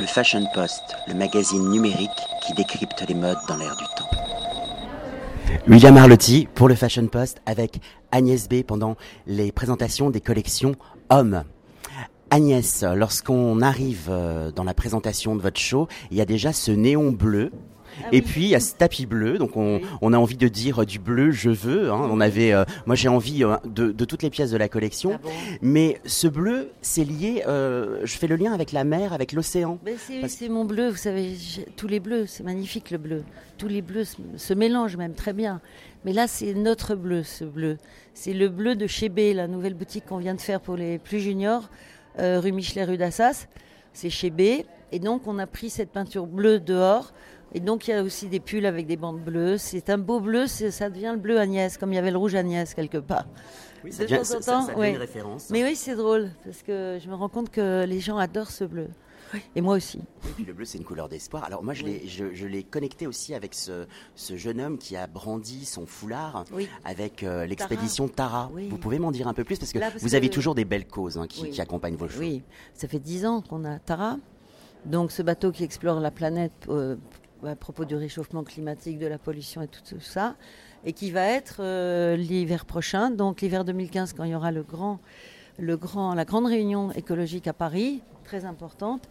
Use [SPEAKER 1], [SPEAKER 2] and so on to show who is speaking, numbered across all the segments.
[SPEAKER 1] Le Fashion Post, le magazine numérique qui décrypte les modes dans l'air du temps. William Arlotti pour le Fashion Post avec Agnès B pendant les présentations des collections Hommes. Agnès, lorsqu'on arrive euh, dans la présentation de votre show, il y a déjà ce néon bleu
[SPEAKER 2] Ah
[SPEAKER 1] et puis il y a ce tapis bleu, donc on, on a envie de dire euh, du bleu, je veux. hein. On avait, euh, moi j'ai envie euh, de, de toutes les pièces de la collection,
[SPEAKER 2] Ah bon?
[SPEAKER 1] Mais ce bleu, c'est lié. euh, je fais le lien avec la mer, avec l'océan.
[SPEAKER 2] C'est,
[SPEAKER 1] Parce-
[SPEAKER 2] mon bleu, vous savez, tous les bleus, c'est magnifique le bleu. Tous les bleus se, se mélangent même très bien. Mais là, c'est notre bleu, ce bleu. C'est le bleu de chez B, la nouvelle boutique qu'on vient de faire pour les plus juniors, rue Michelet, rue d'Assas. C'est chez B. Et donc, on a pris cette peinture bleue dehors. Et donc, il y a aussi des pulls avec des bandes bleues. C'est un beau bleu, ça devient le bleu Agnès, comme il y avait le rouge Agnès quelque part.
[SPEAKER 1] Oui,
[SPEAKER 2] De temps en temps, ouais.
[SPEAKER 1] référence.
[SPEAKER 2] Mais oui, c'est drôle, parce que je me rends compte que les gens adorent ce bleu. Et moi aussi.
[SPEAKER 1] Et puis le bleu, c'est une couleur d'espoir. Alors moi, je l'ai, je, je l'ai connecté aussi avec ce, ce jeune homme qui a brandi son foulard
[SPEAKER 2] Oui.
[SPEAKER 1] avec euh, l'expédition Tara.
[SPEAKER 2] Oui.
[SPEAKER 1] Vous pouvez m'en dire un peu plus parce que
[SPEAKER 2] Là, parce
[SPEAKER 1] vous
[SPEAKER 2] que-
[SPEAKER 1] avez toujours des belles causes hein, qui,
[SPEAKER 2] Oui.
[SPEAKER 1] qui accompagnent vos shows.
[SPEAKER 2] Oui, ça fait dix ans qu'on a Tara. Donc ce bateau qui explore la planète euh, à propos du réchauffement climatique, de la pollution et tout ça, et qui va être euh, l'hiver prochain, donc l'hiver 2015, quand il y aura le grand, la grande réunion écologique à Paris, très importante.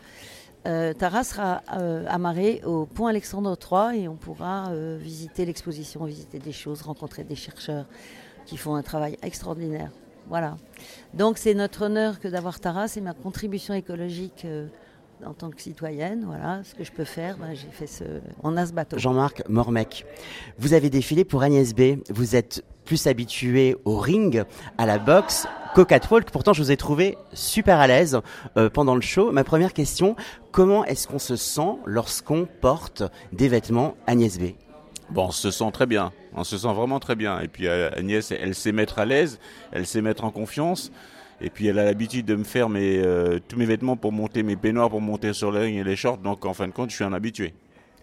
[SPEAKER 2] Euh, Tara sera euh, amarrée au pont Alexandre III et on pourra euh, visiter l'exposition, visiter des choses, rencontrer des chercheurs qui font un travail extraordinaire. Voilà. Donc c'est notre honneur que d'avoir Tara, c'est ma contribution écologique en tant que citoyenne. Voilà ce que je peux faire. Ben, j'ai fait ce, on a ce bateau.
[SPEAKER 1] Jean-Marc Mormec, vous avez défilé pour Agnès B. Vous êtes plus habitué au ring, à la boxe, qu'au catwalk. Pourtant, je vous ai trouvé super à l'aise euh, pendant le show. Ma première question, comment est-ce qu'on se sent lorsqu'on porte des vêtements Agnès B?
[SPEAKER 3] Bon, on se sent très bien. On se sent vraiment très bien. Et puis euh, Agnès, elle sait mettre à l'aise, elle sait mettre en confiance. Et puis elle a l'habitude de me faire mes, euh, tous mes vêtements pour monter mes peignoirs, pour monter sur le ring et les shorts. Donc en fin de compte, je suis un habitué.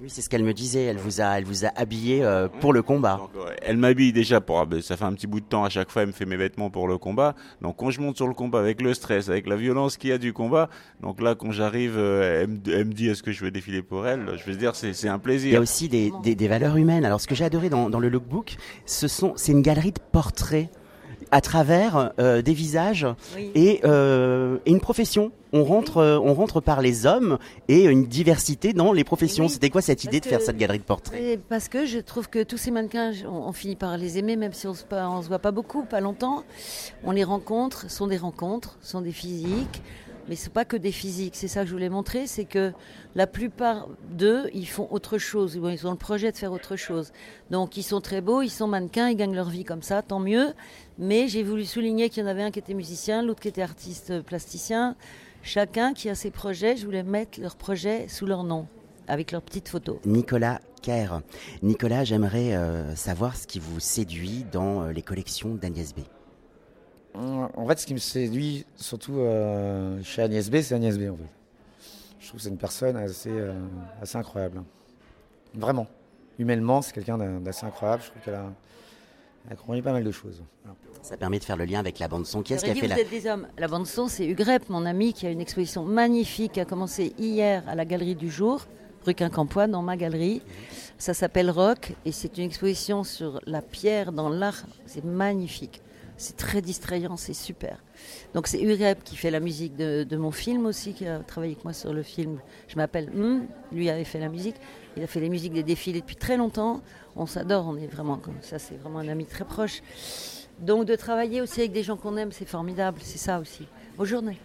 [SPEAKER 1] Oui, c'est ce qu'elle me disait. Elle vous a, elle vous a habillé euh, pour le combat.
[SPEAKER 3] Donc, elle m'habille déjà pour. ah ben, ça fait un petit bout de temps à chaque fois, elle me fait mes vêtements pour le combat. Donc quand je monte sur le combat avec le stress, avec la violence qu'il y a du combat, donc là quand j'arrive, euh, elle, me- dit est-ce que je veux défiler pour elle? Je veux dire c'est un
[SPEAKER 1] Il y a
[SPEAKER 3] plaisir.
[SPEAKER 1] aussi des, des- des valeurs humaines. Alors, ce que j'ai adoré dans, dans le lookbook, ce sont, c'est une galerie de portraits à travers euh, des visages
[SPEAKER 2] Oui.
[SPEAKER 1] et, euh, et une profession. On rentre, euh, on rentre par les hommes et une diversité dans les professions.
[SPEAKER 2] Oui,
[SPEAKER 1] C'était quoi cette idée de faire
[SPEAKER 2] que-
[SPEAKER 1] cette galerie de portraits?
[SPEAKER 2] Parce que je trouve que tous ces mannequins, on, on finit par les aimer, même si on se, on se voit pas beaucoup, pas longtemps. On les rencontre, sont des rencontres, sont des physiques, mais c'est pas que des physiques. C'est ça que je voulais montrer, c'est que la plupart d'eux, ils font autre chose. Ils ont le projet de faire autre chose. Donc ils sont très beaux, ils sont mannequins, ils gagnent leur vie comme ça, tant mieux. Mais j'ai voulu souligner qu'il y en avait un qui était musicien, l'autre qui était artiste plasticien. Chacun qui a ses projets, je voulais mettre leurs projets sous leur nom, avec leurs petites photos.
[SPEAKER 1] Nicolas Kerr. Nicolas, j'aimerais euh, savoir ce qui vous séduit dans euh, les collections d'Agnès B.
[SPEAKER 4] En fait, ce qui me séduit surtout euh, chez Agnès B, c'est Agnès B en fait. Je trouve que c'est une personne assez, euh, assez incroyable. Vraiment. Humainement, c'est quelqu'un d'a- d'assez incroyable. Je trouve qu'elle a, elle a compris pas mal de choses. Voilà.
[SPEAKER 1] Ça permet de faire le lien avec la bande son. Qui est-ce qui a
[SPEAKER 2] dit,
[SPEAKER 1] fait
[SPEAKER 2] vous
[SPEAKER 1] la...
[SPEAKER 2] êtes des hommes. La bande son, c'est Ugrep, mon ami, qui a une exposition magnifique qui a commencé hier à la Galerie du Jour, rue Quincampoix, dans ma galerie. Ça s'appelle Rock et c'est une exposition sur la pierre dans l'art. C'est magnifique. C'est très distrayant, c'est super. Donc c'est Ugrep qui fait la musique de, mon film aussi, qui a travaillé avec moi sur le film. Je m'appelle Hmm, lui avait fait la musique. Il a fait les musiques des défilés depuis très longtemps. On s'adore, on est vraiment comme ça, c'est vraiment un ami très proche. Donc de travailler aussi avec des gens qu'on aime, c'est formidable, c'est ça aussi. Bonne journée.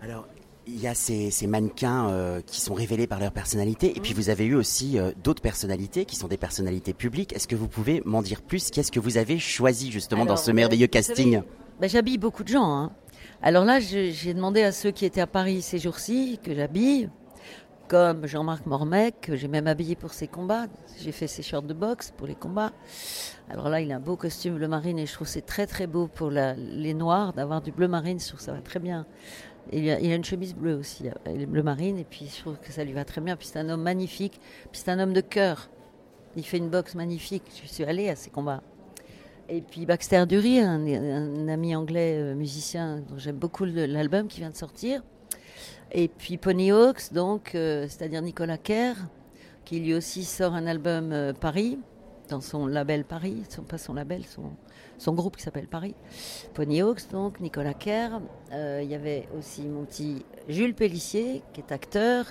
[SPEAKER 1] Alors, il y a ces, ces mannequins euh, qui sont révélés par leur personnalité, et puis vous avez eu aussi euh, d'autres personnalités qui sont des personnalités publiques. Est-ce que vous pouvez m'en dire plus? Qu'est-ce que vous avez choisi justement dans ce
[SPEAKER 2] euh,
[SPEAKER 1] merveilleux
[SPEAKER 2] vous
[SPEAKER 1] casting?
[SPEAKER 2] ben, J'habille beaucoup de gens. hein. Alors là, j'ai demandé à ceux qui étaient à Paris ces jours-ci que j'habille, comme Jean-Marc Mormec, que j'ai même habillé pour ses combats. J'ai fait ses shorts de boxe pour les combats. Alors là, il a un beau costume bleu marine et je trouve c'est très très beau pour les noirs d'avoir du bleu marine. Je trouve que ça va très bien. Il, a, il une chemise bleue aussi, elle est bleu marine, et puis je trouve que ça lui va très bien. Puis c'est un homme magnifique, puis c'est un homme de cœur. Il fait une boxe magnifique. Je suis allée à ses combats. Et puis Baxter Dury, un, un ami anglais euh, musicien dont j'aime beaucoup l'album qui vient de sortir. Et puis Ponyhawks, donc, c'est-à-dire Nicolas Kerr, qui lui aussi sort un album Paris, dans son label Paris, son, pas son label, son, son groupe qui s'appelle Paris. Ponyhawks, donc, Nicolas Kerr. Il y avait aussi mon petit Jules Pellissier, qui est acteur,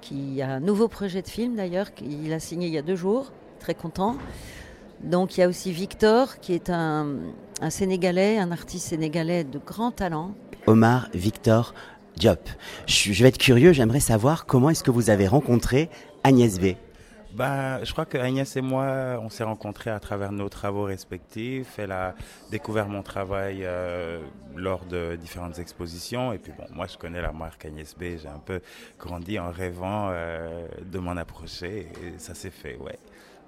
[SPEAKER 2] qui a un nouveau projet de film d'ailleurs, qu'il a signé il y a deux jours, très content. Donc il y a aussi Victor, qui est un, Sénégalais, un artiste sénégalais de grand talent.
[SPEAKER 1] Omar Victor Diop. Je, vais être curieux, j'aimerais savoir comment est-ce que vous avez rencontré Agnès B.
[SPEAKER 5] Bah, je crois que Agnès et moi, on s'est rencontrés à travers nos travaux respectifs. Elle a découvert mon travail euh, lors de différentes expositions. Et puis bon, moi, je connais la marque Agnès B. J'ai un peu grandi en rêvant euh, de m'en approcher. Et ça s'est fait, ouais.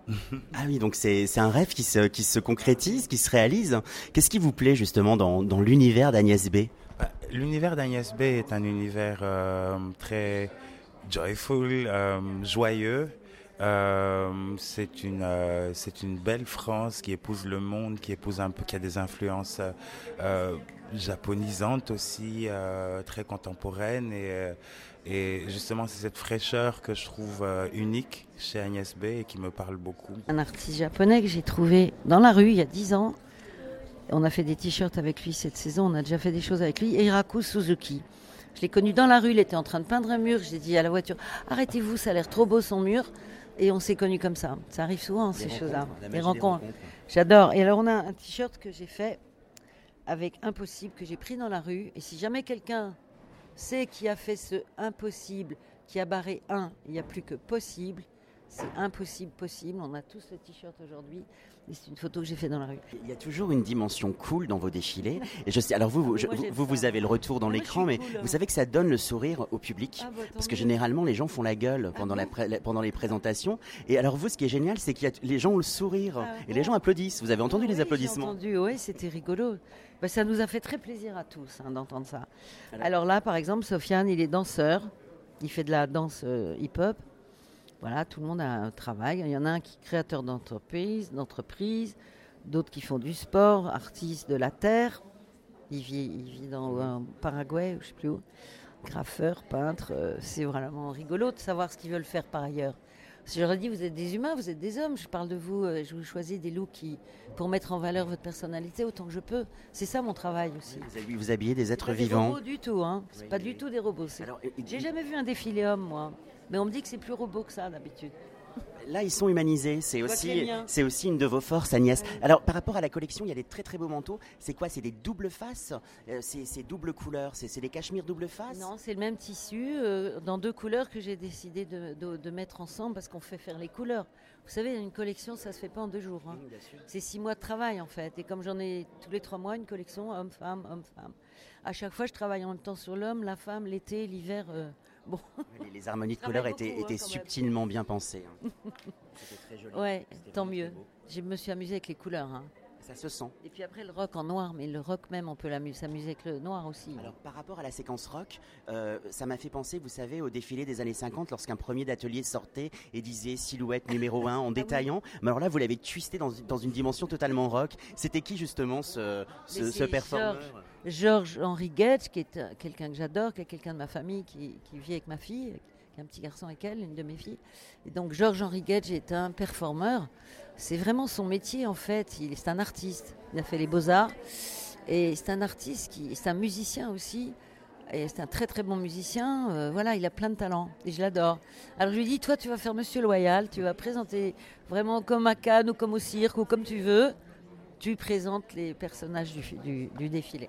[SPEAKER 1] ah oui, donc c'est un rêve qui se, qui se concrétise, qui se réalise. Qu'est-ce qui vous plaît justement dans, dans l'univers d'Agnès B?
[SPEAKER 5] L'univers d'Agnès B est un univers euh, très joyful, joyeux. Euh, c'est une, euh, c'est une belle France qui épouse le monde, qui épouse un peu, qui a des influences euh, japonisantes aussi, très contemporaines. Et, justement, c'est cette fraîcheur que je trouve unique chez Agnès B et qui me parle beaucoup.
[SPEAKER 2] Un artiste japonais que j'ai trouvé dans la rue il y a 10 ans. On a fait des t-shirts avec lui cette saison, on a déjà fait des choses avec lui. Eiraku Suzuki. Je l'ai connu dans la rue, il était en train de peindre un mur. J'ai dit à la voiture Arrêtez-vous, ça a l'air trop beau son mur. Et on s'est connus comme ça. Ça arrive souvent, ces choses-là. Les rencontres. J'adore. Et alors, on a un t-shirt que j'ai fait avec Impossible, que j'ai pris dans la rue. Et si jamais quelqu'un sait qui a fait ce impossible, qui a barré un, il n'y a plus que possible, c'est impossible, possible. On a tous le t-shirt aujourd'hui. C'est une photo que j'ai fait dans la rue.
[SPEAKER 1] Il y a toujours une dimension cool dans vos défilés. Et je sais, alors vous, vous, vous, vous, avez le retour dans l'écran, mais vous savez que ça donne le sourire au public. Ah, bah, parce que généralement, les gens font la gueule ah pendant, la, pendant les présentations. Et alors vous, ce qui est génial, c'est que les gens ont le sourire. Ah et les gens applaudissent. Vous avez entendu les applaudissements
[SPEAKER 2] entendu, oui, c'était rigolo. Bah, ça nous a fait très plaisir à tous hein, d'entendre ça. Alors, là, par exemple, Sofiane, il est danseur. Il fait de la danse euh, hip-hop. Voilà, tout le monde a un travail. Il y en a un qui est créateur d'entreprise, d'entreprise, d'autres qui font du sport, artiste de la terre. Il vit, il vit dans un Paraguay, je ne sais plus où. Graffeur, peintre. Euh, c'est vraiment rigolo de savoir ce qu'ils veulent faire par ailleurs. Si j'aurais dit, vous êtes des humains, vous êtes des hommes. Je parle de vous, euh, je vous choisis des looks qui, pour mettre en valeur votre personnalité autant que je peux. C'est ça mon travail aussi.
[SPEAKER 1] Vous, vous habillez des êtres vivants.
[SPEAKER 2] Pas des robots du tout, hein. C'est pas du tout des robots. J'ai jamais vu un défilé homme, moi. Mais on me dit que c'est plus robot que ça d'habitude.
[SPEAKER 1] Là, ils sont humanisés. C'est aussi, c'est aussi une de vos forces, Agnès. Alors, par rapport à la collection, il y a des très très beaux manteaux. C'est quoi? C'est des doubles faces? Euh, C'est doubles couleurs C'est des cachemires double face?
[SPEAKER 2] Non, c'est le même tissu euh, dans deux couleurs que j'ai décidé de, mettre ensemble parce qu'on fait faire les couleurs. Vous savez, une collection, ça se fait pas en deux jours. Hein. c'est six mois de travail en fait. Et comme j'en ai tous les trois mois une collection homme-femme, homme-femme. À chaque fois, je travaille en même temps sur l'homme, la femme, l'été, l'hiver. Euh, Bon.
[SPEAKER 1] Les, harmonies de couleurs étaient, hein, subtilement bien pensées. Hein.
[SPEAKER 2] très joli. Ouais, tant mieux. Je me suis amusée avec les couleurs. Hein.
[SPEAKER 1] Ça se sent.
[SPEAKER 2] Et puis après le rock en noir, mais le rock même, on peut s'amuser avec le noir aussi.
[SPEAKER 1] Alors par rapport à la séquence rock, euh, ça m'a fait penser, vous savez, au défilé des années 50, lorsqu'un premier d'atelier sortait et disait silhouette numéro 1 en ah détaillant. Mais alors là, vous l'avez twisté dans, une dimension totalement rock. C'était qui justement ce, ce, performeur?
[SPEAKER 2] Georges Henri Getch, qui est euh, quelqu'un que j'adore, qui est quelqu'un de ma famille, qui, vit avec ma fille, qui a un petit garçon avec elle, une de mes filles. Et donc Georges Henri Getch est un performeur. C'est vraiment son métier en fait. Il est un artiste. Il a fait les beaux-arts. Et c'est un artiste, qui, c'est un musicien aussi. Et c'est un très très bon musicien. Euh, voilà, il a plein de talent et je l'adore. Alors je lui dis, toi tu vas faire Monsieur Loyal, tu vas présenter vraiment comme à Cannes ou comme au cirque ou comme tu veux. Tu présentes les personnages du défilé.